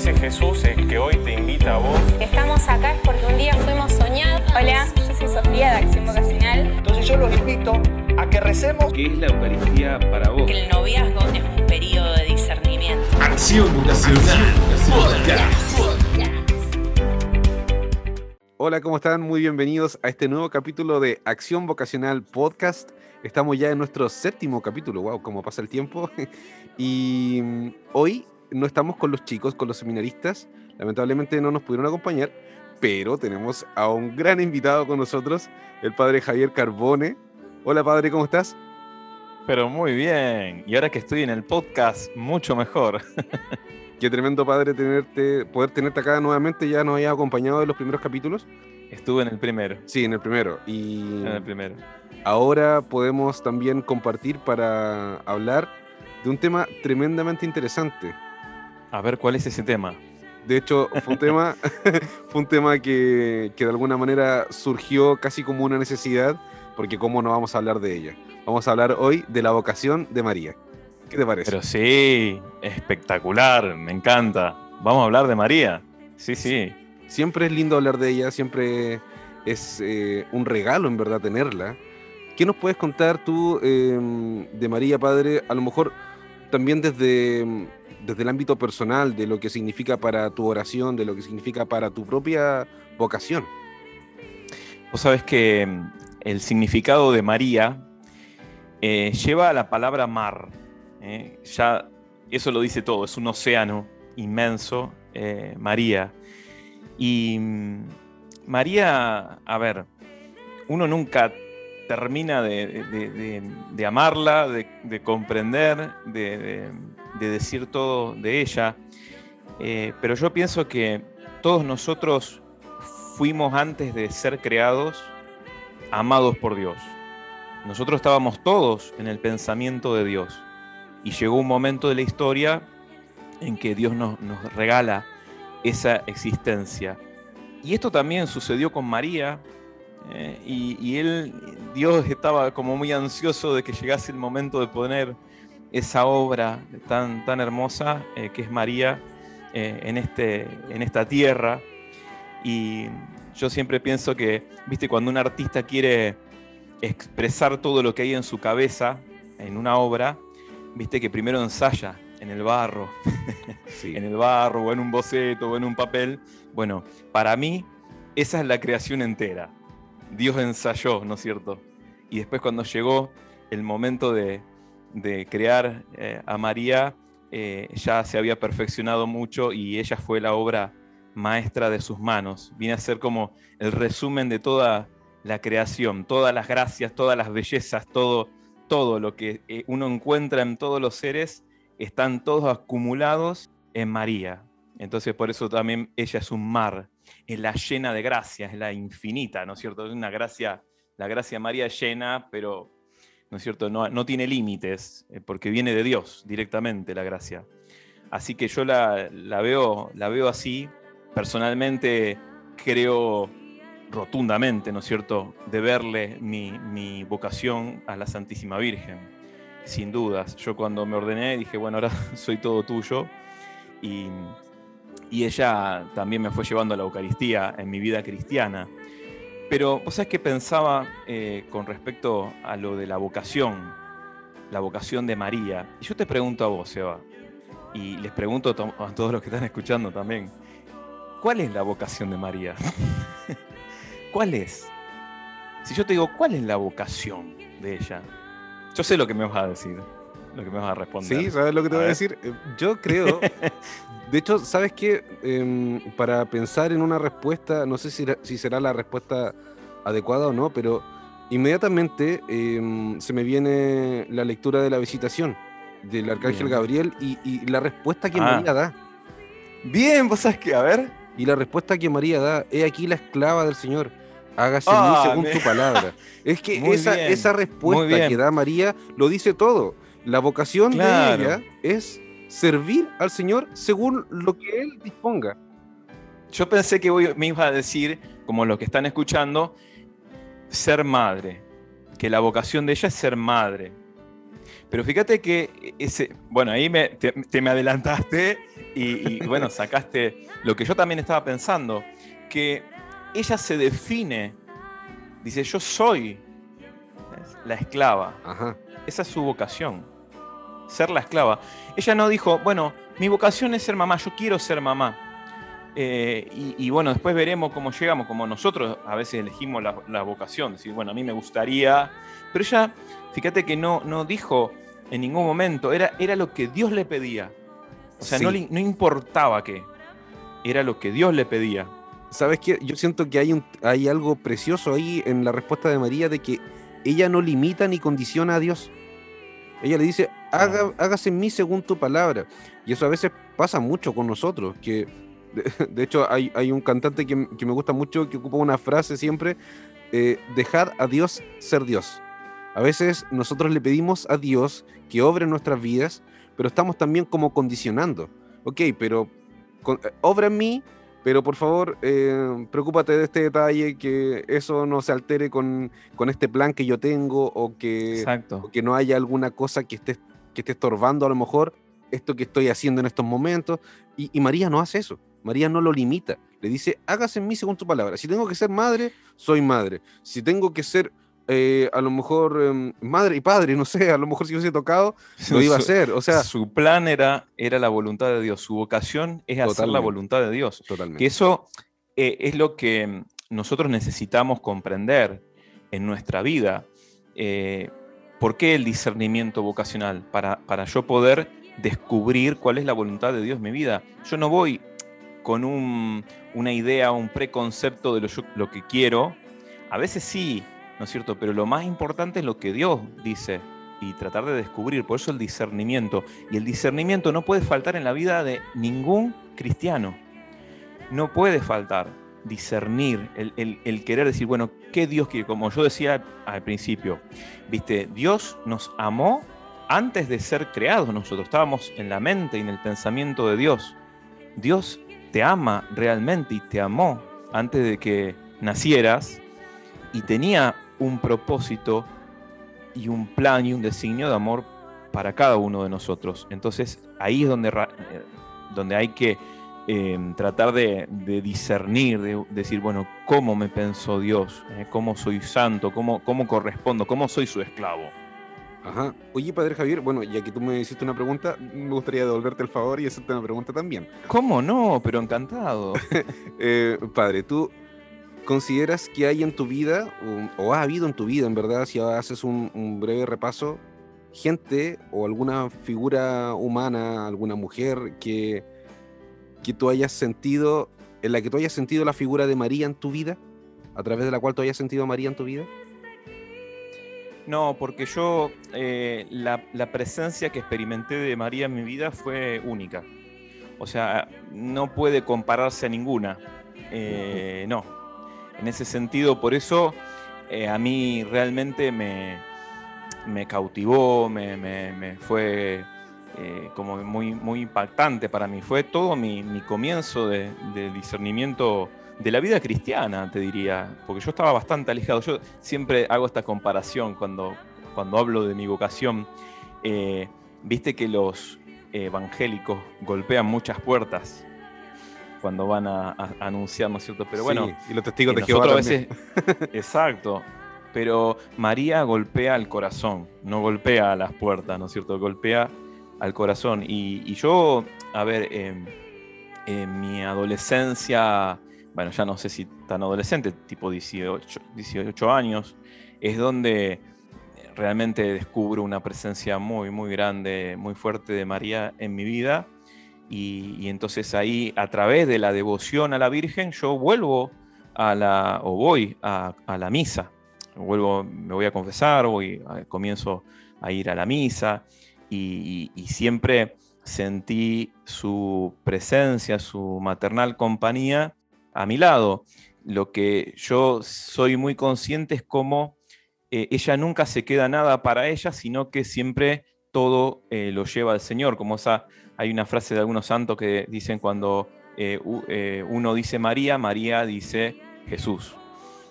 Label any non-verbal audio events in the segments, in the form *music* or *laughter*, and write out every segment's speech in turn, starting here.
ese Jesús es que hoy te invita a vos. Estamos acá es porque un día fuimos soñados. Hola, yo soy Sofía de Acción Vocacional. Entonces yo los invito a que recemos. ¿Qué es la Eucaristía para vos? Que el noviazgo es un periodo de discernimiento. Acción Vocacional Podcast. Hola, ¿cómo están? Muy bienvenidos a este nuevo capítulo de Acción Vocacional Podcast. Estamos ya en nuestro séptimo capítulo, wow, cómo pasa el tiempo. *laughs* y mm, hoy no estamos con los chicos, con los seminaristas. Lamentablemente no nos pudieron acompañar, pero tenemos a un gran invitado con nosotros, el padre Javier Carbone. Hola, padre, ¿cómo estás? Pero muy bien. Y ahora que estoy en el podcast, mucho mejor. *laughs* Qué tremendo padre tenerte, poder tenerte acá nuevamente. Ya nos había acompañado en los primeros capítulos. Estuve en el primero. Sí, en el primero. Y En el primero. ahora podemos también compartir para hablar de un tema tremendamente interesante. A ver, ¿cuál es ese tema? De hecho, fue un tema, *laughs* fue un tema que, que de alguna manera surgió casi como una necesidad, porque cómo no vamos a hablar de ella. Vamos a hablar hoy de la vocación de María. ¿Qué te parece? Pero sí, espectacular, me encanta. Vamos a hablar de María. Sí, sí. Siempre es lindo hablar de ella, siempre es eh, un regalo en verdad tenerla. ¿Qué nos puedes contar tú eh, de María, Padre? A lo mejor también desde, desde el ámbito personal, de lo que significa para tu oración, de lo que significa para tu propia vocación. Vos sabés que mm, el significado de María eh, lleva a la palabra mar. ¿eh? Ya eso lo dice todo, es un océano inmenso, eh, María. Y mm, María, a ver, uno nunca termina de, amarla, de, de comprender, de, de- de decir todo de ella. Eh, pero yo pienso que todos nosotros fuimos antes de ser creados amados por Dios. Nosotros estábamos todos en el pensamiento de Dios. Y llegó un momento de la historia en que Dios nos regala esa existencia. Y esto también sucedió con María. Eh, y, y él, Dios estaba como muy ansioso de que llegase el momento de poner esa obra tan, tan hermosa eh, que es María eh, en, este, en esta tierra. Y yo siempre pienso que, viste, cuando un artista quiere expresar todo lo que hay en su cabeza en una obra, viste que primero ensaya en el barro, *laughs* Sí. en el barro o en un boceto o en un papel. Bueno, para mí esa es la creación entera. Dios ensayó, ¿no es cierto? Y después cuando llegó el momento de, de crear eh, a María, eh, ya se había perfeccionado mucho y ella fue la obra maestra de sus manos. Viene a ser como el resumen de toda la creación, todas las gracias, todas las bellezas, todo, todo lo que eh, uno encuentra en todos los seres, están todos acumulados en María. Entonces por eso también ella es un mar, es la llena de gracias, es la infinita, ¿no es cierto? Es una gracia, la gracia María llena, pero, ¿no es cierto? No, no tiene límites, eh, porque viene de Dios directamente la gracia. Así que yo la, la veo, la veo así. Personalmente creo rotundamente, ¿no es cierto?, de verle mi, mi vocación a la Santísima Virgen, sin dudas. Yo cuando me ordené dije, bueno, ahora *laughs* soy todo tuyo. Y, y ella también me fue llevando a la Eucaristía en mi vida cristiana. Pero, ¿vos sabés qué pensaba eh, con respecto a lo de la vocación? La vocación de María. Y yo te pregunto a vos, Seba, y les pregunto a to- a todos los que están escuchando también, ¿cuál es la vocación de María? *laughs* ¿Cuál es? Si yo te digo, ¿cuál es la vocación de ella? Yo sé lo que me vas a decir, lo que me vas a responder. Sí, ¿sabes lo que te voy a decir? Eh, Yo creo, *laughs* de hecho, ¿sabes qué? Em, para pensar en una respuesta, no sé si, será la respuesta adecuada o no, pero inmediatamente em, se me viene la lectura de la visitación del Arcángel Bien. Gabriel y, y la respuesta que Ah. María da. Bien, vos sabés que, a ver. Y la respuesta que María da, he aquí la esclava del Señor, hágase Ah, en mí según me- tu palabra. Es que *laughs* esa, respuesta que da María lo dice todo. La vocación Claro. de ella es servir al Señor según lo que Él disponga. Yo pensé que voy- me ibas a decir, como los que están escuchando, ser madre. Que la vocación de ella es ser madre. Pero fíjate que ese, bueno, ahí me, te, me adelantaste y, y, bueno, *laughs* sacaste lo que yo también estaba pensando, que ella se define, dice, yo soy la esclava. Ajá. Esa es su vocación, ser la esclava. Ella no dijo, bueno, mi vocación es ser mamá, yo quiero ser mamá. Eh, y, bueno, después veremos cómo llegamos, como nosotros a veces elegimos la, vocación, decir, bueno, a mí me gustaría, pero ella, fíjate que no, no dijo en ningún momento, era, era lo que Dios le pedía. O sea, no, no importaba qué, era lo que Dios le pedía. ¿Sabes qué? Yo siento que hay, un, hay algo precioso ahí en la respuesta de María de que ella no limita ni condiciona a Dios. Ella le dice, hágase en mí según tu palabra. Y eso a veces pasa mucho con nosotros, que de, *laughs* hecho hay, hay, un cantante que, me gusta mucho que ocupa una frase siempre, eh, dejar a Dios ser Dios. A veces nosotros le pedimos a Dios que obre en nuestras vidas, pero estamos también como condicionando. Ok, pero eh, obra en mí, pero por favor, eh, preocúpate de este detalle, que eso no se altere con, este plan que yo tengo o que, que no haya alguna cosa que esté, que esté estorbando a lo mejor esto que estoy haciendo en estos momentos. Y, y, María no hace eso. María no lo limita. Le dice, hágase en mí según tu palabra. Si tengo que ser madre, soy madre. Si tengo que ser eh, a lo mejor em, madre y padre, no sé, a lo mejor si hubiese tocado, *laughs* lo iba a hacer. O sea, su plan era, era la voluntad de Dios, su vocación es hacer la voluntad de Dios. Totalmente. Que eso eh, es lo que nosotros necesitamos comprender en nuestra vida. ¿Por qué el discernimiento vocacional? Para, para yo poder descubrir cuál es la voluntad de Dios en mi vida. Yo no voy con una idea, un preconcepto de lo, lo que quiero. A veces sí, ¿no es cierto? Pero lo más importante es lo que Dios dice y tratar de descubrir, por eso el discernimiento. Y el discernimiento no puede faltar en la vida de ningún cristiano. No puede faltar discernir, el, querer decir, bueno, ¿qué Dios quiere? Como yo decía al principio, viste, Dios nos amó antes de ser creados nosotros, estábamos en la mente y en el pensamiento de Dios. Dios te ama realmente y te amó antes de que nacieras y tenía un propósito y un plan y un designio de amor para cada uno de nosotros. Entonces ahí es donde, eh, donde hay que em, tratar de, discernir, de, decir, bueno, ¿cómo me pensó Dios? ¿Eh? ¿Cómo soy santo? ¿Cómo, ¿Cómo correspondo? ¿Cómo soy su esclavo? Ajá. Oye, Padre Javier, bueno, ya que tú me hiciste una pregunta, me gustaría devolverte el favor y hacerte una pregunta también. ¿Cómo no? Pero encantado. *laughs* Eh, padre, tú ¿Consideras que hay en tu vida, o, ha habido en tu vida, en verdad, si haces un, breve repaso, gente o alguna figura humana, alguna mujer que, que tú hayas sentido, en la que tú hayas sentido la figura de María en tu vida? ¿A través de la cual tú hayas sentido a María en tu vida? No, porque yo, eh, la, presencia que experimenté de María en mi vida fue única. O sea, no puede compararse a ninguna. Eh, no, en ese sentido, por eso eh, a mí realmente me, me cautivó, me, fue eh, como muy, muy impactante para mí. Fue todo mi, comienzo de, discernimiento de la vida cristiana, te diría, porque yo estaba bastante alejado. Yo siempre hago esta comparación cuando, cuando hablo de mi vocación. Eh, viste que los evangélicos golpean muchas puertas cuando van a, anunciar, ¿no es cierto? Pero bueno, y los testigos de Jehová. Veces, exacto. Pero María golpea al corazón, no golpea a las puertas, ¿no es cierto? Golpea al corazón. Y, yo, a ver, en mi adolescencia, bueno, ya no sé si tan adolescente, tipo 18, 18 años, es donde realmente descubro una presencia muy, muy grande, muy fuerte de María en mi vida y, entonces ahí, a través de la devoción a la Virgen, yo vuelvo a la, o voy a, la misa. Vuelvo, me voy a confesar, voy, comienzo a ir a la misa y, siempre sentí su presencia, su maternal compañía a mi lado. Lo que yo soy muy consciente es cómo eh, ella nunca se queda nada para ella, sino que siempre todo eh, lo lleva al Señor, como esa hay una frase de algunos santos que dicen cuando eh, uno dice María, María dice Jesús.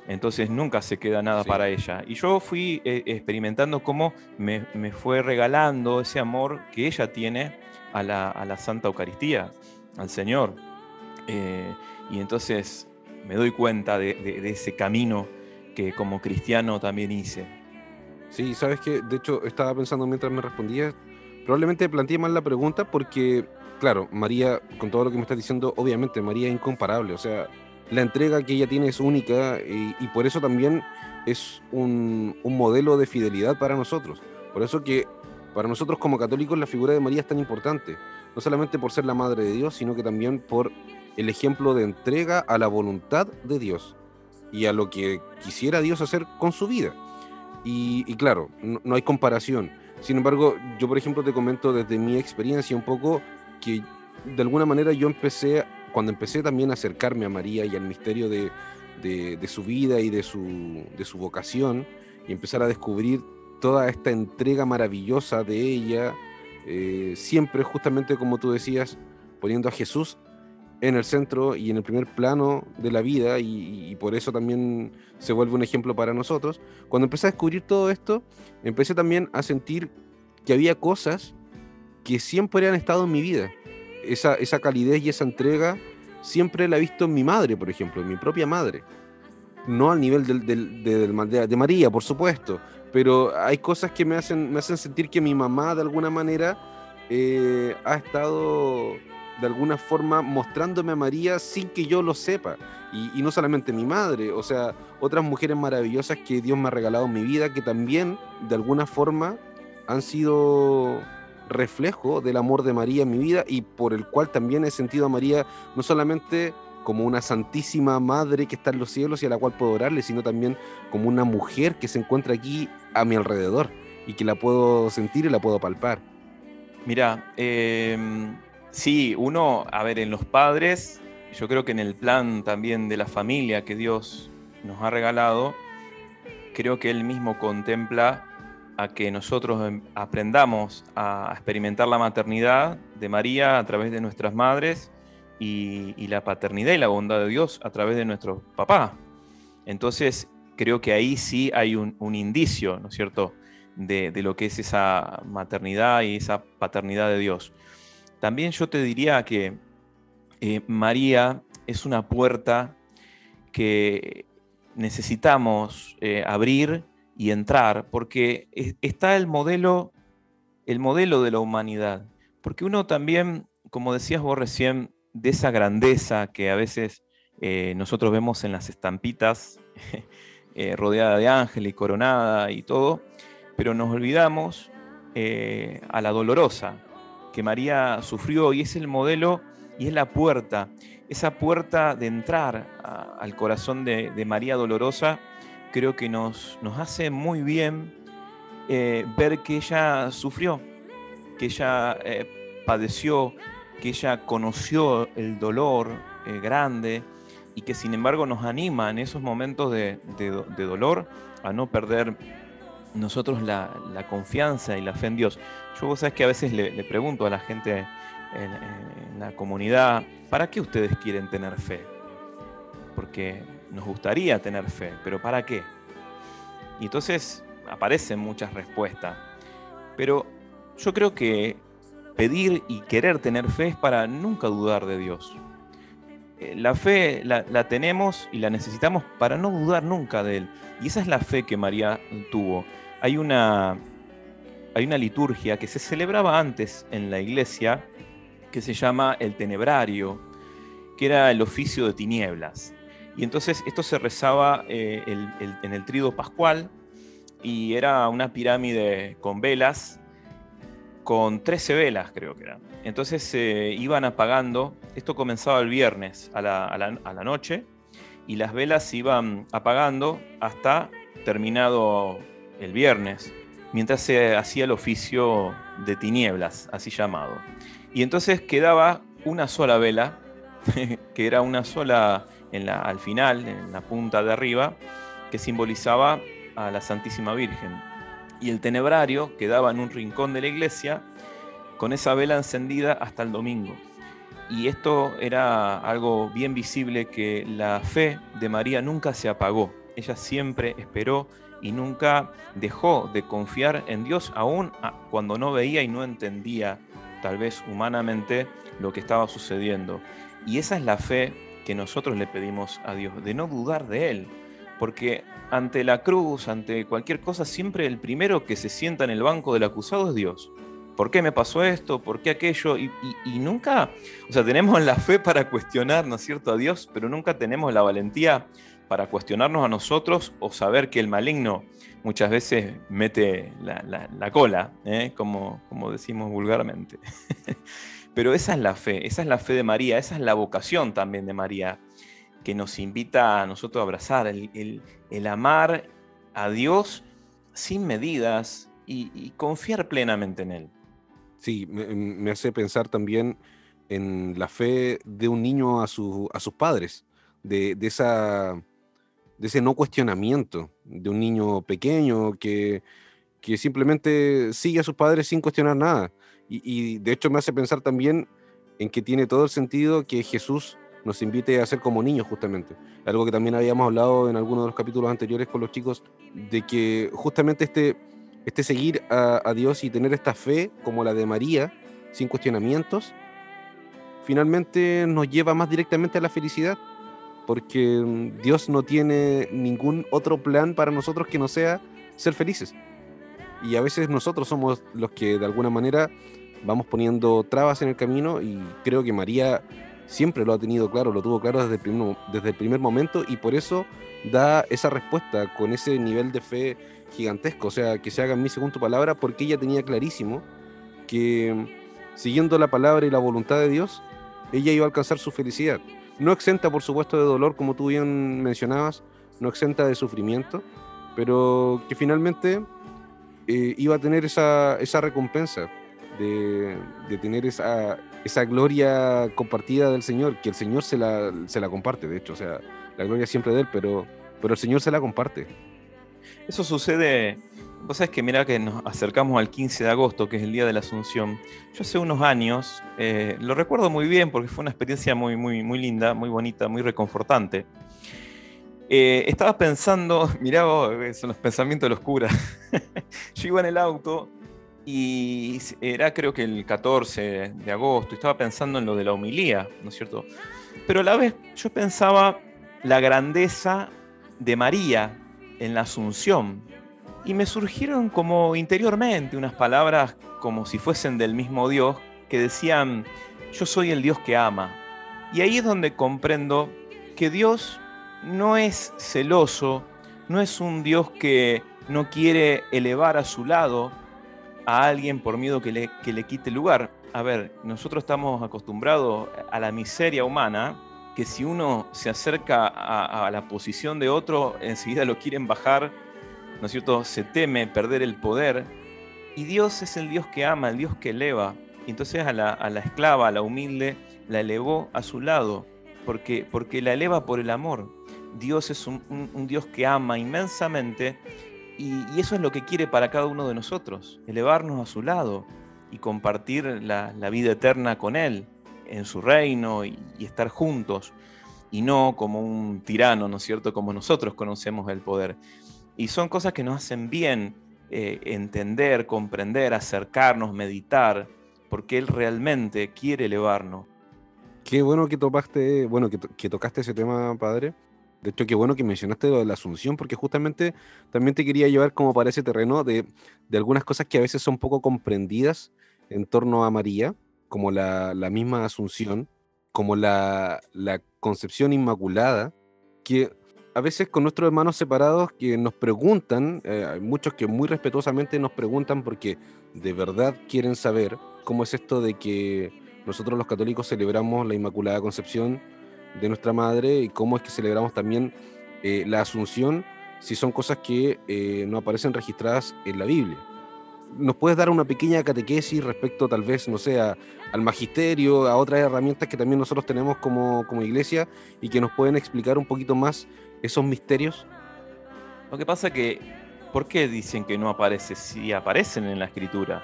Entonces nunca se queda nada Sí. para ella. Y yo fui eh, experimentando cómo me, me fue regalando ese amor que ella tiene a la, a la Santa Eucaristía, al Señor. Eh, y entonces me doy cuenta de, de- de ese camino que como cristiano también hice. Sí, sabes que de hecho estaba pensando mientras me respondías, probablemente planteé mal la pregunta porque, claro, María, con todo lo que me estás diciendo, obviamente María es incomparable, o sea, la entrega que ella tiene es única y, por eso también es un, modelo de fidelidad para nosotros. Por eso que para nosotros como católicos la figura de María es tan importante, no solamente por ser la Madre de Dios, sino que también por el ejemplo de entrega a la voluntad de Dios y a lo que quisiera Dios hacer con su vida. Y, y claro, no, no hay comparación. Sin embargo, yo por ejemplo te comento desde mi experiencia un poco que de alguna manera yo empecé, cuando empecé también a acercarme a María y al misterio de, su vida y de su, de su vocación, y empezar a descubrir toda esta entrega maravillosa de ella, eh, siempre justamente como tú decías, poniendo a Jesús en el centro y en el primer plano de la vida y, y por eso también se vuelve un ejemplo para nosotros. Cuando empecé a descubrir todo esto, empecé también a sentir que había cosas que siempre han estado en mi vida. Esa, esa calidez y esa entrega siempre la he visto en mi madre, por ejemplo, en mi propia madre. No al nivel del, del- de, del- de- de María, por supuesto, pero hay cosas que me hacen, me hacen sentir que mi mamá de alguna manera eh, ha estado de alguna forma mostrándome a María sin que yo lo sepa. Y, y no solamente mi madre, o sea, otras mujeres maravillosas que Dios me ha regalado en mi vida que también de alguna forma han sido reflejo del amor de María en mi vida y por el cual también he sentido a María no solamente como una santísima madre que está en los cielos y a la cual puedo orarle, sino también como una mujer que se encuentra aquí a mi alrededor y que la puedo sentir y la puedo palpar. Mira, em, sí, uno, a ver, en los padres, yo creo que en el plan también de la familia que Dios nos ha regalado, creo que Él mismo contempla a que nosotros em, aprendamos a experimentar la maternidad de María a través de nuestras madres y, la paternidad y la bondad de Dios a través de nuestro papá. Entonces, creo que ahí sí hay un, un indicio, ¿no es cierto?, de, de lo que es esa maternidad y esa paternidad de Dios. También yo te diría que eh, María es una puerta que necesitamos eh, abrir y entrar, porque es- está el modelo, el modelo de la humanidad. Porque uno también, como decías vos recién, de esa grandeza que a veces eh, nosotros vemos en las estampitas, *laughs* eh, rodeada de ángel y coronada y todo, pero nos olvidamos eh, a la dolorosa que María sufrió y es el modelo y es la puerta, esa puerta de entrar al corazón de María dolorosa, creo que nos, nos hace muy bien eh, ver que ella sufrió, que ella eh, padeció, que ella conoció el dolor eh, grande y que sin embargo nos anima en esos momentos de, de do- de dolor a no perder nosotros la, la confianza y la fe en Dios. Yo vos sabés que a veces le, pregunto a la gente en, en- en la comunidad, ¿para qué ustedes quieren tener fe? Porque nos gustaría tener fe, pero ¿para qué? Y entonces aparecen muchas respuestas. Pero yo creo que pedir y querer tener fe es para nunca dudar de Dios. Eh, La fe la, la tenemos y la necesitamos para no dudar nunca de Él. Y esa es la fe que María tuvo. Hay una, hay una liturgia que se celebraba antes en la iglesia que se llama el tenebrario, que era el oficio de tinieblas. Y entonces esto se rezaba eh, en el trido pascual y era una pirámide con velas, con 13 velas creo que eran. Entonces se iban apagando, esto comenzaba el viernes a la, a la- a la noche y las velas se iban apagando hasta terminado el viernes, mientras se hacía el oficio de tinieblas, así llamado. Y entonces quedaba una sola vela, *laughs* que era una sola en la, al final, en la punta de arriba, que simbolizaba a la Santísima Virgen. Y el tenebrario quedaba en un rincón de la iglesia con esa vela encendida hasta el domingo. Y esto era algo bien visible que la fe de María nunca se apagó ella siempre esperó y nunca dejó de confiar en Dios, aún cuando no veía y no entendía, tal vez humanamente, lo que estaba sucediendo. Y esa es la fe que nosotros le pedimos a Dios, de no dudar de Él. Porque ante la cruz, ante cualquier cosa, siempre el primero que se sienta en el banco del acusado es Dios. ¿Por qué me pasó esto? ¿Por qué aquello? Y, nunca, o sea, tenemos la fe para cuestionar, ¿no es cierto?, a Dios, pero nunca tenemos la valentía para cuestionarnos a nosotros o saber que el maligno muchas veces mete la, cola, ¿eh? como, como decimos vulgarmente. *laughs* Pero esa es la fe, esa es la fe de María, esa es la vocación también de María, que nos invita a nosotros a abrazar, el, amar a Dios sin medidas y, confiar plenamente en Él. Sí, me, hace pensar también en la fe de un niño a, su, a sus padres, de, esa, de ese no cuestionamiento, de un niño pequeño que, que simplemente sigue a sus padres sin cuestionar nada. Y, de hecho me hace pensar también en que tiene todo el sentido que Jesús nos invite a ser como niños justamente. Algo que también habíamos hablado en algunos de los capítulos anteriores con los chicos, de que justamente este, este seguir a, a Dios y tener esta fe como la de María, sin cuestionamientos, finalmente nos lleva más directamente a la felicidad, porque mm, Dios no tiene ningún otro plan para nosotros que no sea ser felices. Y a veces nosotros somos los que de alguna manera vamos poniendo trabas en el camino y creo que María siempre lo ha tenido claro, lo tuvo claro desde el primer, desde el primer momento y por eso da esa respuesta con ese nivel de fe gigantesco, o sea, que se haga en mí según tu palabra, porque ella tenía clarísimo que siguiendo la palabra y la voluntad de Dios, ella iba a alcanzar su felicidad. No exenta, por supuesto, de dolor, como tú bien mencionabas, no exenta de sufrimiento, pero que finalmente eh, iba a tener esa, esa recompensa de, tener esa, esa gloria compartida del Señor, que el Señor se la, se la comparte, de hecho, o sea, la gloria siempre de Él, pero, pero el Señor se la comparte. Eso sucede, vos sabés que mira que nos acercamos al 15 de agosto, que es el Día de la Asunción. Yo hace unos años, eh, lo recuerdo muy bien porque fue una experiencia muy, muy, muy linda, muy bonita, muy reconfortante. Eh, estaba pensando, *laughs* mirá son los pensamientos de los curas. *laughs* Yo iba en el auto y era creo que el 14 de agosto, estaba pensando en lo de la homilía, ¿no es cierto? Pero a la vez yo pensaba la grandeza de María en la Asunción. Y me surgieron como interiormente unas palabras como si fuesen del mismo Dios que decían, yo soy el Dios que ama. Y ahí es donde comprendo que Dios no es celoso, no es un Dios que no quiere elevar a su lado a alguien por miedo que le, que le quite lugar. A ver, nosotros estamos acostumbrados a la miseria humana, que si uno se acerca a, la posición de otro, enseguida lo quieren bajar, ¿no es cierto? Se teme perder el poder. Y Dios es el Dios que ama, el Dios que eleva. Y entonces a la, a la esclava, a la humilde, la elevó a su lado, porque, porque la eleva por el amor. Dios es un, un Dios que ama inmensamente y, eso es lo que quiere para cada uno de nosotros, elevarnos a su lado y compartir la, vida eterna con Él, en su reino y, estar juntos, y no como un tirano, ¿no es cierto?, como nosotros conocemos el poder. Y son cosas que nos hacen bien eh, entender, comprender, acercarnos, meditar, porque Él realmente quiere elevarnos. Qué bueno que topaste, bueno, que, que tocaste ese tema, padre, de hecho, qué bueno que mencionaste lo de la Asunción, porque justamente también te quería llevar como para ese terreno de, algunas cosas que a veces son poco comprendidas en torno a María, como la, misma Asunción, como la, concepción inmaculada, que a veces con nuestros hermanos separados que nos preguntan, eh, hay muchos que muy respetuosamente nos preguntan porque de verdad quieren saber cómo es esto de que nosotros los católicos celebramos la Inmaculada Concepción de nuestra madre y cómo es que celebramos también eh, la Asunción si son cosas que eh, no aparecen registradas en la Biblia. ¿Nos puedes dar una pequeña catequesis respecto tal vez, no sé, al magisterio, a otras herramientas que también nosotros tenemos como, como iglesia y que nos pueden explicar un poquito más esos misterios? Lo que pasa que, ¿por qué dicen que no aparece? Si aparecen en la escritura,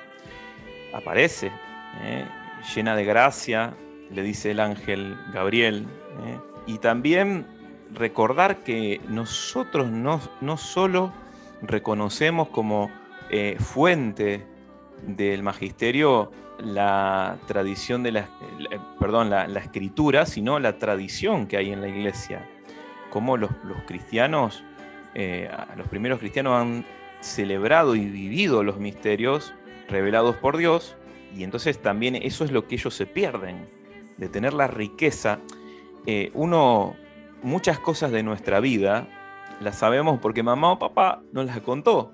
aparece, ¿eh? llena de gracia, le dice el ángel Gabriel. ¿Eh? Y también recordar que nosotros no, no solo reconocemos como eh, fuente del magisterio la tradición de la, perdón, la, escritura, sino la tradición que hay en la iglesia. Como los, cristianos, eh, los primeros cristianos han celebrado y vivido los misterios revelados por Dios, y entonces también eso es lo que ellos se pierden, de tener la riqueza. Eh, uno, muchas cosas de nuestra vida las sabemos porque mamá o papá nos las contó,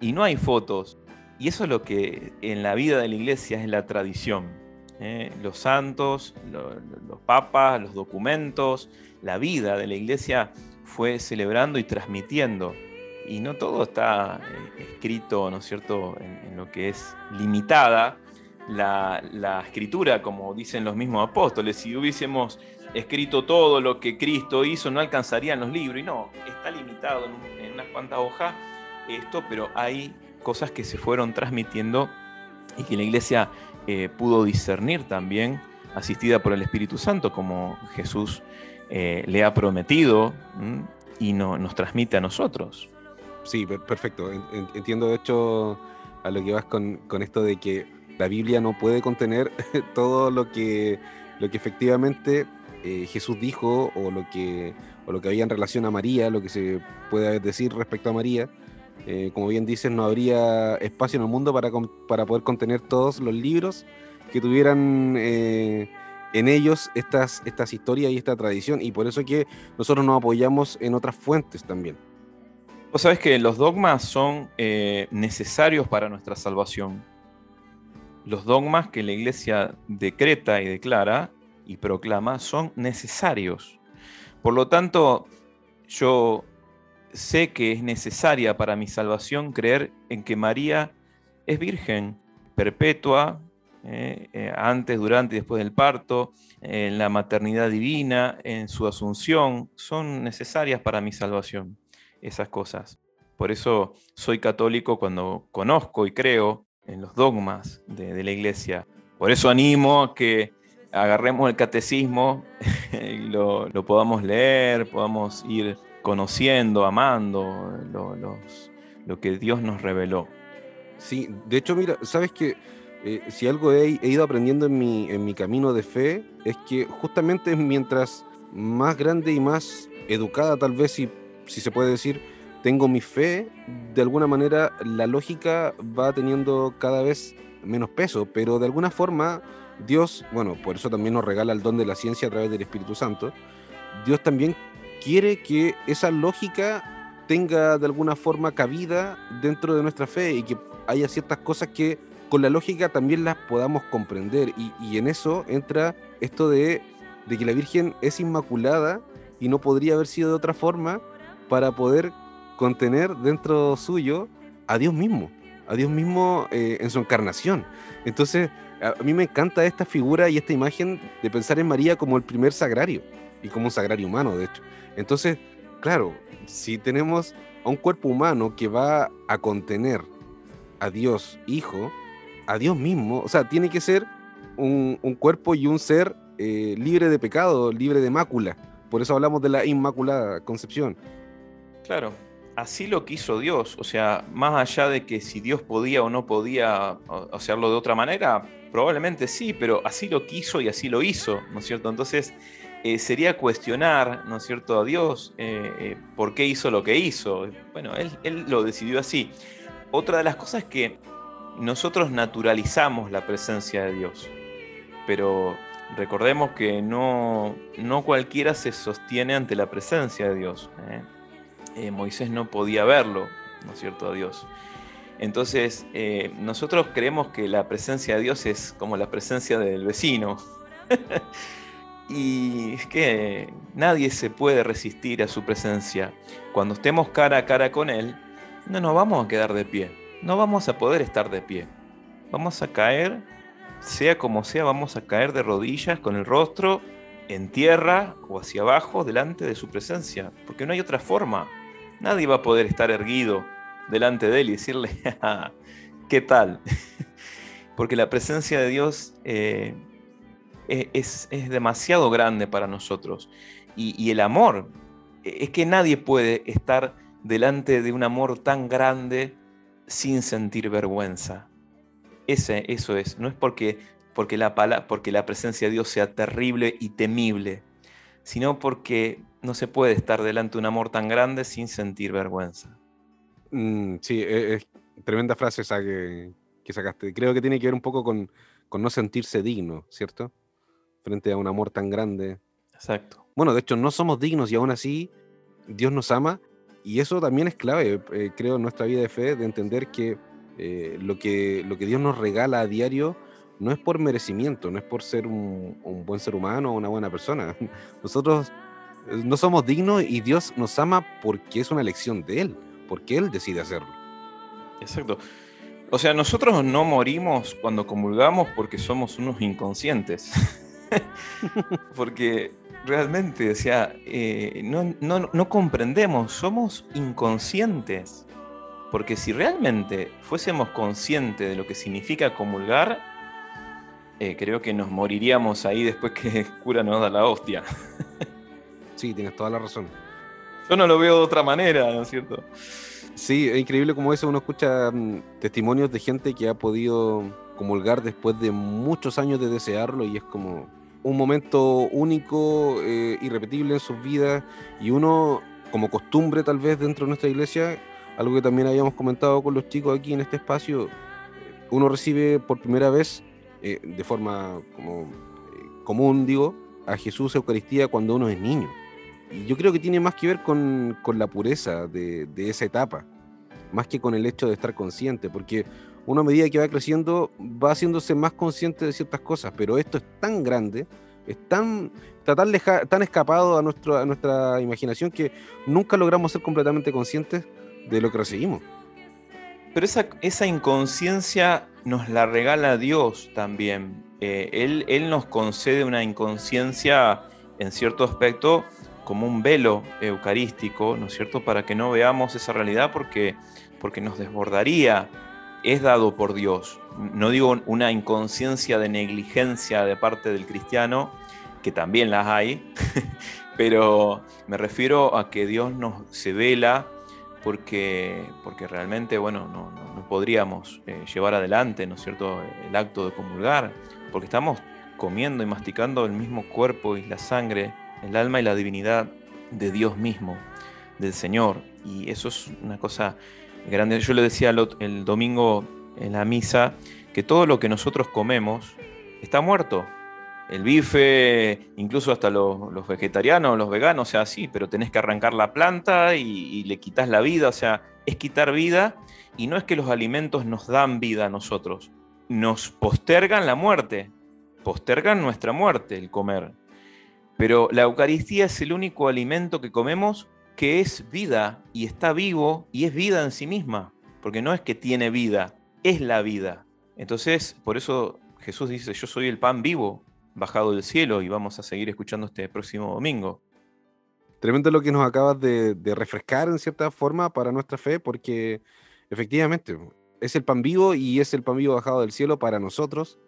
y no hay fotos, y eso es lo que en la vida de la iglesia es la tradición. ¿eh? Los santos, los papas, los documentos, la vida de la iglesia fue celebrando y transmitiendo. Y no todo está eh, escrito, ¿no es cierto?, en, lo que es limitada la, escritura, como dicen los mismos apóstoles. Si hubiésemos escrito todo lo que Cristo hizo, no alcanzarían los libros. Y no, está limitado en, unas cuantas hojas esto, pero hay cosas que se fueron transmitiendo y que la iglesia eh, pudo discernir también, asistida por el Espíritu Santo, como Jesús eh, le ha prometido y no, nos transmite a nosotros. Sí, perfecto. Entiendo de hecho a lo que vas con, esto de que la Biblia no puede contener *laughs* todo lo que, lo que efectivamente eh, Jesús dijo o lo, que, o lo que había en relación a María, lo que se puede decir respecto a María. Eh, como bien dices, no habría espacio en el mundo para, para poder contener todos los libros que tuvieran eh, en ellos estas, estas historias y esta tradición. Y por eso que nosotros nos apoyamos en otras fuentes también. Vos sabés que los dogmas son necesarios para nuestra salvación. Los dogmas que la iglesia decreta y declara y proclama son necesarios. Por lo tanto, yo sé que es necesaria para mi salvación creer en que María es virgen, perpetua, eh, eh, antes, durante y después del parto, en la maternidad divina, en su asunción, son necesarias para mi salvación, esas cosas. Por eso soy católico cuando conozco y creo en los dogmas de, la iglesia. Por eso animo a que agarremos el catecismo *laughs* y lo, lo podamos leer, podamos ir conociendo, amando lo, que Dios nos reveló. Sí, de hecho, mira, sabes que eh, si algo he, ido aprendiendo en mi, en mi camino de fe, es que justamente mientras más grande y más educada, tal vez, si, si se puede decir, tengo mi fe, de alguna manera la lógica va teniendo cada vez menos peso, pero de alguna forma Dios, bueno, por eso también nos regala el don de la ciencia a través del Espíritu Santo, Dios también quiere que esa lógica tenga de alguna forma cabida dentro de nuestra fe y que haya ciertas cosas que con la lógica también las podamos comprender. Y, en eso entra esto de, que la Virgen es inmaculada y no podría haber sido de otra forma para poder contener dentro suyo a Dios mismo, a Dios mismo eh, en su encarnación. Entonces, a mí me encanta esta figura y esta imagen de pensar en María como el primer sagrario y como un sagrario humano, de hecho. Entonces, claro, si tenemos a un cuerpo humano que va a contener a Dios Hijo, a Dios mismo, o sea, tiene que ser un, cuerpo y un ser eh, libre de pecado, libre de mácula. Por eso hablamos de la Inmaculada Concepción. Claro, así lo quiso Dios. O sea, más allá de que si Dios podía o no podía hacerlo de otra manera, probablemente sí, pero así lo quiso y así lo hizo, ¿no es cierto? Entonces, eh, sería cuestionar, ¿no es cierto?, a Dios eh, eh, por qué hizo lo que hizo. Bueno, él, lo decidió así. Otra de las cosas es que nosotros naturalizamos la presencia de Dios, pero recordemos que no, no cualquiera se sostiene ante la presencia de Dios. Moisés no podía verlo, ¿no es cierto?, a Dios. Entonces, nosotros creemos que la presencia de Dios es como la presencia del vecino. *laughs* y es que nadie se puede resistir a su presencia. Cuando estemos cara a cara con Él, no nos vamos a quedar de pie, no vamos a poder estar de pie. Vamos a caer, sea como sea, vamos a caer de rodillas con el rostro en tierra o hacia abajo delante de su presencia, porque no hay otra forma. Nadie va a poder estar erguido delante de Él y decirle, *laughs* ¿qué tal? *laughs* porque la presencia de Dios... Eh, es, demasiado grande para nosotros. Y, el amor es que nadie puede estar delante de un amor tan grande sin sentir vergüenza. Ese, eso es, no es porque, porque, la, porque la presencia de Dios sea terrible y temible, sino porque no se puede estar delante de un amor tan grande sin sentir vergüenza. Mm, sí, e, es, tremenda frase esa que, que, sacaste. Creo que tiene que ver un poco con, con no sentirse digno, ¿cierto? Frente a un amor tan grande. Exacto. Bueno, de hecho, no somos dignos y aún así Dios nos ama. Y eso también es clave, eh, creo, en nuestra vida de fe, de entender que, eh, lo que lo que Dios nos regala a diario no es por merecimiento, no es por ser un, un buen ser humano o una buena persona. *laughs* Nosotros no somos dignos y Dios nos ama porque es una elección de Él, porque Él decide hacerlo. Exacto. O sea, nosotros no morimos cuando comulgamos porque somos unos inconscientes. *laughs* porque realmente, o sea, eh, no, no, comprendemos, somos inconscientes. Porque si realmente fuésemos conscientes de lo que significa comulgar, eh, creo que nos moriríamos ahí después que el cura nos da la hostia. *laughs* sí, tienes toda la razón. Yo no lo veo de otra manera, ¿no es cierto? Sí, es increíble como eso uno escucha mm, testimonios de gente que ha podido comulgar después de muchos años de desearlo y es como un momento único, eh, irrepetible en sus vidas y uno, como costumbre tal vez dentro de nuestra iglesia, algo que también habíamos comentado con los chicos aquí en este espacio, uno recibe por primera vez, eh, de forma como, eh, común, digo, a Jesús Eucaristía cuando uno es niño. Y yo creo que tiene más que ver con, con la pureza de, de, esa etapa, más que con el hecho de estar consciente, porque uno a medida que va creciendo va haciéndose más consciente de ciertas cosas, pero esto es tan grande, es tan, está tan, tan escapado a, nuestro, a nuestra imaginación que nunca logramos ser completamente conscientes de lo que recibimos. Pero esa, esa inconsciencia nos la regala Dios también. Eh, él, él nos concede una inconsciencia en cierto aspecto como un velo eucarístico, ¿no es cierto?, para que no veamos esa realidad porque, porque nos desbordaría. Es dado por Dios. No digo una inconsciencia de negligencia de parte del cristiano, que también las hay, *laughs* pero me refiero a que Dios nos se vela porque, porque realmente, bueno, no, no, podríamos eh, llevar adelante, ¿no es cierto?, el acto de comulgar, porque estamos comiendo y masticando el mismo cuerpo y la sangre el alma y la divinidad de Dios mismo, del Señor. Y eso es una cosa grande. Yo le decía el domingo en la misa que todo lo que nosotros comemos está muerto. El bife, incluso hasta los, vegetarianos, los veganos, o sea, sí, pero tenés que arrancar la planta y, y le quitas la vida, o sea, es quitar vida y no es que los alimentos nos dan vida a nosotros, nos postergan la muerte, postergan nuestra muerte el comer. Pero la Eucaristía es el único alimento que comemos que es vida y está vivo y es vida en sí misma, porque no es que tiene vida, es la vida. Entonces, por eso Jesús dice, yo soy el pan vivo bajado del cielo y vamos a seguir escuchando este próximo domingo. Tremendo lo que nos acabas de, refrescar en cierta forma para nuestra fe, porque efectivamente es el pan vivo y es el pan vivo bajado del cielo para nosotros,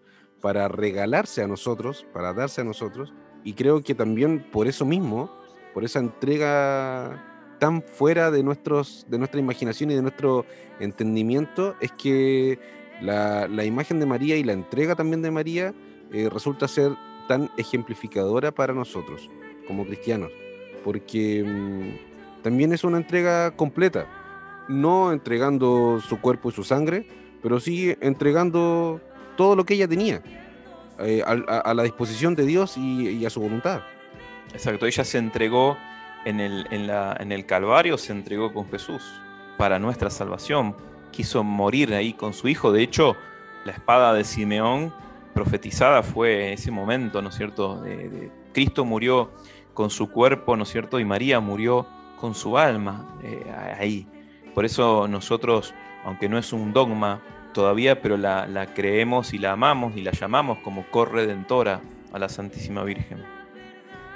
para regalarse a nosotros, para darse a nosotros y creo que también por eso mismo, por esa entrega tan fuera de, nuestros, de nuestra imaginación y de nuestro entendimiento, es que la, imagen de María y la entrega también de María eh, resulta ser tan ejemplificadora para nosotros como cristianos, porque mm, también es una entrega completa, no entregando su cuerpo y su sangre, pero sí entregando todo lo que ella tenía eh, a, la disposición de Dios y, a su voluntad. Exacto, ella se entregó en el, en, el Calvario, se entregó con Jesús para nuestra salvación. Quiso morir ahí con su hijo. De hecho, la espada de Simeón profetizada fue ese momento, ¿no es cierto? Cristo murió con su cuerpo, ¿no es cierto? Y María murió con su alma eh, ahí. Por eso nosotros, aunque no es un dogma, todavía, pero la, creemos y la amamos y la llamamos como corredentora a la Santísima Virgen.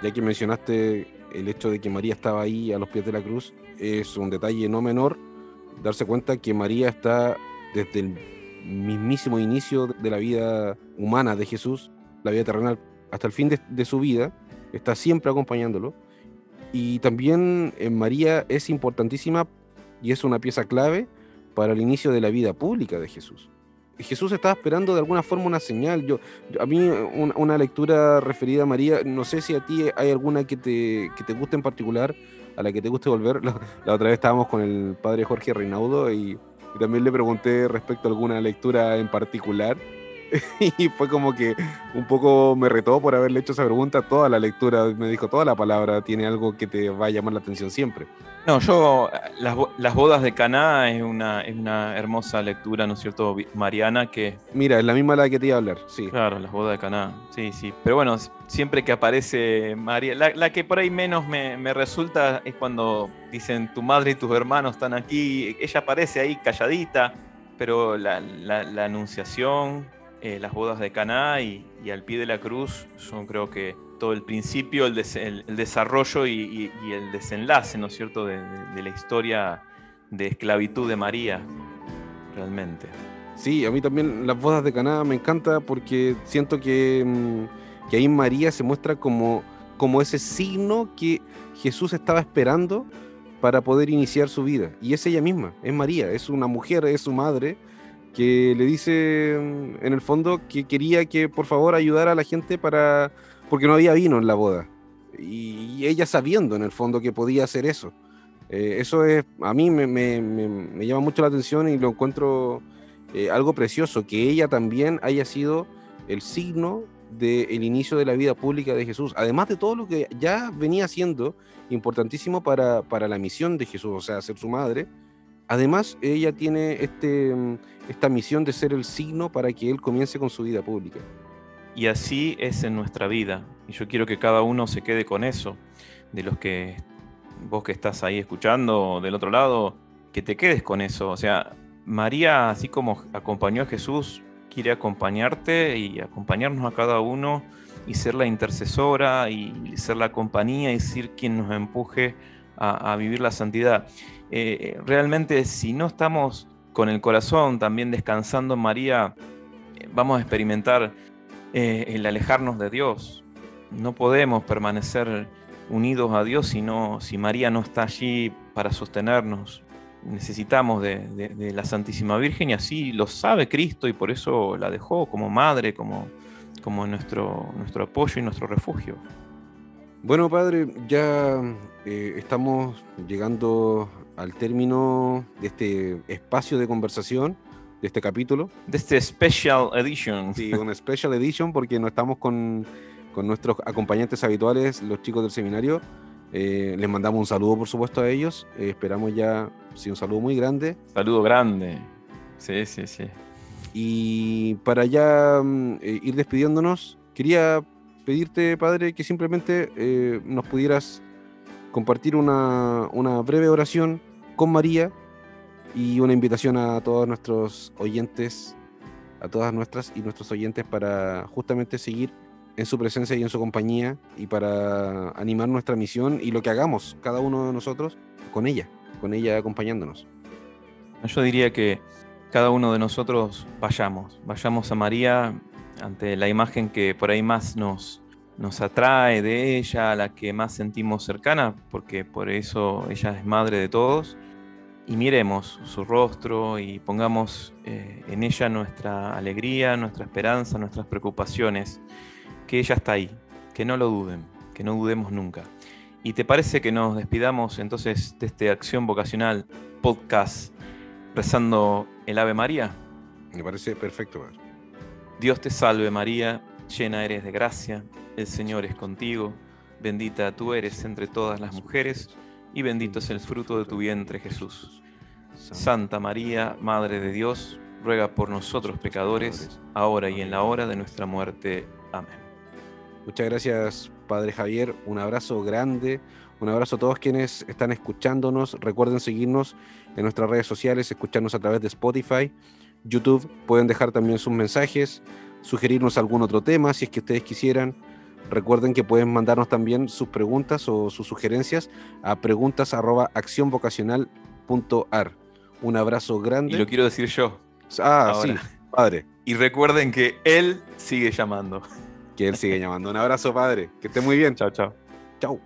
Ya que mencionaste el hecho de que María estaba ahí a los pies de la cruz, es un detalle no menor darse cuenta que María está desde el mismísimo inicio de la vida humana de Jesús, la vida terrenal, hasta el fin de, de su vida, está siempre acompañándolo. Y también en María es importantísima y es una pieza clave para el inicio de la vida pública de Jesús. Jesús estaba esperando de alguna forma una señal. Yo, a mí un- una lectura referida a María, no sé si a ti hay alguna que te, que te guste en particular, a la que te guste volver. *laughs* La, la otra vez estábamos con el padre Jorge Reinaudo y también le pregunté respecto a alguna lectura en particular. *laughs* Y fue como que un poco me retó por haberle hecho esa pregunta. Toda la lectura, me dijo, toda la palabra tiene algo que te va a llamar la atención siempre. No, yo, las, las bodas de Caná es una, es una hermosa lectura, ¿no es cierto, Mariana? Que, Mira, es la misma la que te iba a hablar, sí. claro, las bodas de Caná, sí, sí. Pero bueno, siempre que aparece María, la, la que por ahí menos me, me resulta es cuando dicen tu madre y tus hermanos están aquí, ella aparece ahí calladita, pero la, la- la anunciación, eh, las bodas de Caná y, al pie de la cruz son creo que todo el principio, el, des- el- el desarrollo y, el desenlace, ¿no es cierto?, de, de- de la historia de esclavitud de María, realmente. Sí, a mí también las bodas de Caná me encanta porque siento que, mm, que ahí María se muestra como, como ese signo que Jesús estaba esperando para poder iniciar su vida. Y es ella misma, es María, es una mujer, es su madre, que le dice mm, en el fondo que quería que por favor ayudara a la gente para porque no había vino en la boda. Y ella sabiendo en el fondo que podía hacer eso. Eh, eso es, a mí me, me- me- llama mucho la atención y lo encuentro eh, algo precioso, que ella también haya sido el signo del inicio de la vida pública de Jesús, además de todo lo que ya venía siendo importantísimo para, para la misión de Jesús, o sea, ser su madre. Además, ella tiene este, mm, esta misión de ser el signo para que él comience con su vida pública. Y así es en nuestra vida. Y yo quiero que cada uno se quede con eso. De los que vos que estás ahí escuchando del otro lado, que te quedes con eso. O sea, María, así como acompañó a Jesús, quiere acompañarte y acompañarnos a cada uno y ser la intercesora y ser la compañía y ser quien nos empuje a, a vivir la santidad. Eh, realmente, si no estamos con el corazón también descansando en María, eh, vamos a experimentar eh, el alejarnos de Dios. No podemos permanecer unidos a Dios si, no- si María no está allí para sostenernos. Necesitamos de, la Santísima Virgen y así lo sabe Cristo y por eso la dejó como madre, como, como nuestro, nuestro apoyo y nuestro refugio. Bueno, padre, ya estamos llegando al término de este espacio de conversación, de este capítulo. De este Special Edition. Sí, una special edition porque no estamos con, con nuestros acompañantes habituales, los chicos del seminario. Eh, les mandamos un saludo, por supuesto, a ellos. Eh, esperamos ya, sí, un saludo muy grande. Saludo grande. Sí, sí, sí. Y para ya mm, eh, ir despidiéndonos, quería pedirte, padre, que simplemente eh, nos pudieras compartir una, una breve oración con María y una invitación a todos nuestros oyentes, a todas nuestras y nuestros oyentes para justamente seguir en su presencia y en su compañía y para animar nuestra misión y lo que hagamos cada uno de nosotros con ella, con ella acompañándonos. Yo diría que cada uno de nosotros vayamos, vayamos a María ante la imagen que por ahí más nos, nos atrae de ella, a la que más sentimos cercana, porque por eso ella es madre de todos, y miremos su rostro y pongamos eh, en ella nuestra alegría, nuestra esperanza, nuestras preocupaciones, que ella está ahí, que no lo duden, que no dudemos nunca. ¿Y te parece que nos despidamos entonces de este Acción Vocacional podcast rezando el Ave María? Me parece perfecto, padre. Dios te salve María, llena eres de gracia, el Señor es contigo, bendita tú eres entre todas las mujeres, y bendito es el fruto de tu vientre Jesús. Santa María, Madre de Dios, ruega por nosotros pecadores, ahora y en la hora de nuestra muerte. Amén. Muchas gracias, Padre Javier. Un abrazo grande. Un abrazo a todos quienes están escuchándonos. Recuerden seguirnos en nuestras redes sociales, escucharnos a través de Spotify, YouTube. Pueden dejar también sus mensajes, sugerirnos algún otro tema si es que ustedes quisieran. Recuerden que pueden mandarnos también sus preguntas o sus sugerencias a preguntas@accionvocacional.ar. Un abrazo grande. Y lo quiero decir yo. Ah, ahora. sí, padre. Y recuerden que Él sigue llamando. Que él sigue llamando. Un abrazo, padre. Que esté muy bien. Chao, chao. Chau.